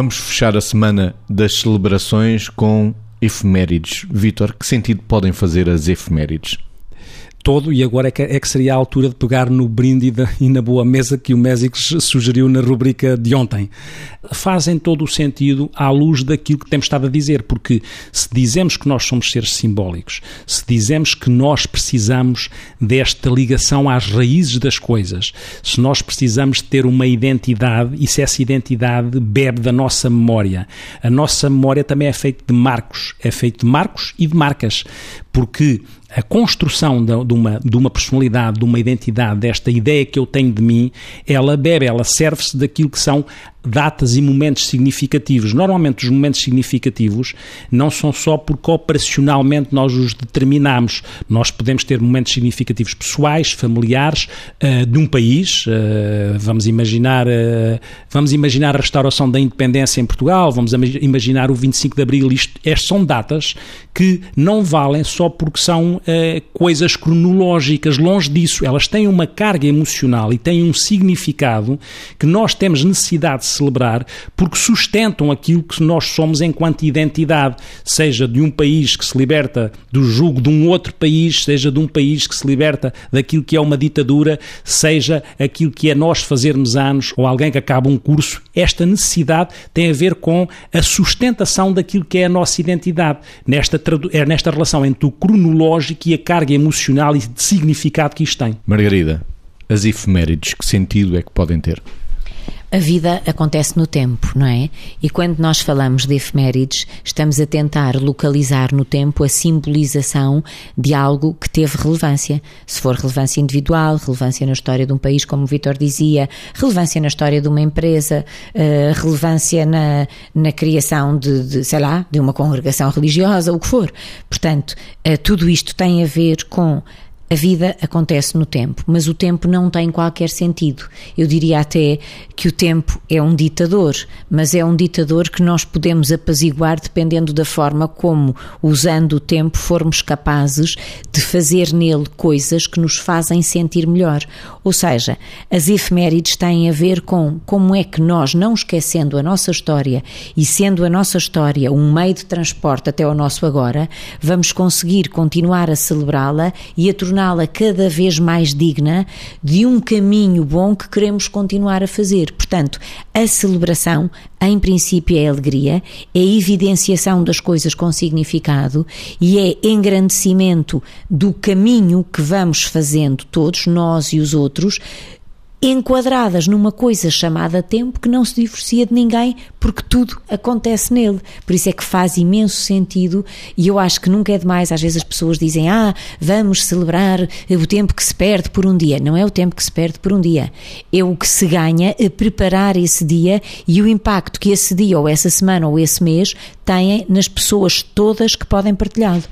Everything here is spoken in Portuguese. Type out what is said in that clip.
Vamos fechar a semana das celebrações com efemérides. Vítor, que sentido podem fazer as efemérides? Todo e agora é que, é que, seria a altura de pegar no brinde e na boa mesa que o Mésicos sugeriu na rubrica de ontem. Fazem todo o sentido à luz daquilo que temos estado a dizer, porque se dizemos que nós somos seres simbólicos, se dizemos que nós precisamos desta ligação às raízes das coisas, se nós precisamos ter uma identidade e se essa identidade bebe da nossa memória, a nossa memória também é feita de marcos, é feita de marcos e de marcas, porque a construção de, de, uma, de uma personalidade, de uma identidade, desta ideia que eu tenho de mim, ela bebe, ela serve-se daquilo que são datas e momentos significativos. Normalmente os momentos significativos não são só porque operacionalmente nós os determinamos. Nós podemos ter momentos significativos pessoais, familiares, uh, de um país. Uh, vamos imaginar uh, vamos imaginar a restauração da independência em Portugal, vamos imaginar o 25 de Abril. Isto, estas são datas que não valem só porque são coisas cronológicas. Longe disso, elas têm uma carga emocional e têm um significado que nós temos necessidade celebrar porque sustentam aquilo que nós somos enquanto identidade, seja de um país que se liberta do jugo de um outro país, seja de um país que se liberta daquilo que é uma ditadura, seja aquilo que é nós fazermos anos ou alguém que acaba um curso. Esta necessidade tem a ver com a sustentação daquilo que é a nossa identidade, nesta, é nesta relação entre o cronológico e a carga emocional e de significado que isto tem. Margarida, as efemérides, que sentido é que podem ter? A vida acontece no tempo, não é? E quando nós falamos de efemérides, estamos a tentar localizar no tempo a simbolização de algo que teve relevância. Se for relevância individual, relevância na história de um país, como o Vitor dizia, relevância na história de uma empresa, uh, relevância na, na criação de, de, sei lá, de uma congregação religiosa, o que for. Portanto, uh, tudo isto tem a ver com a vida acontece no tempo, mas o tempo não tem qualquer sentido. Eu diria até que o tempo é um ditador, mas é um ditador que nós podemos apaziguar dependendo da forma como, usando o tempo, formos capazes de fazer nele coisas que nos fazem sentir melhor. Ou seja, as efemérides têm a ver com como é que nós, não esquecendo a nossa história e sendo a nossa história um meio de transporte até ao nosso agora, vamos conseguir continuar a celebrá-la e a tornar torná-la cada vez mais digna de um caminho bom que queremos continuar a fazer. Portanto, a celebração, em princípio, é alegria, é evidenciação das coisas com significado e é engrandecimento do caminho que vamos fazendo todos, nós e os outros, enquadradas numa coisa chamada tempo que não se divorcia de ninguém porque tudo acontece nele. Por isso é que faz imenso sentido e eu acho que nunca é demais. Às vezes as pessoas dizem: Ah, vamos celebrar o tempo que se perde por um dia. Não é o tempo que se perde por um dia, é o que se ganha a preparar esse dia e o impacto que esse dia, ou essa semana, ou esse mês têm nas pessoas todas que podem partilhá-lo.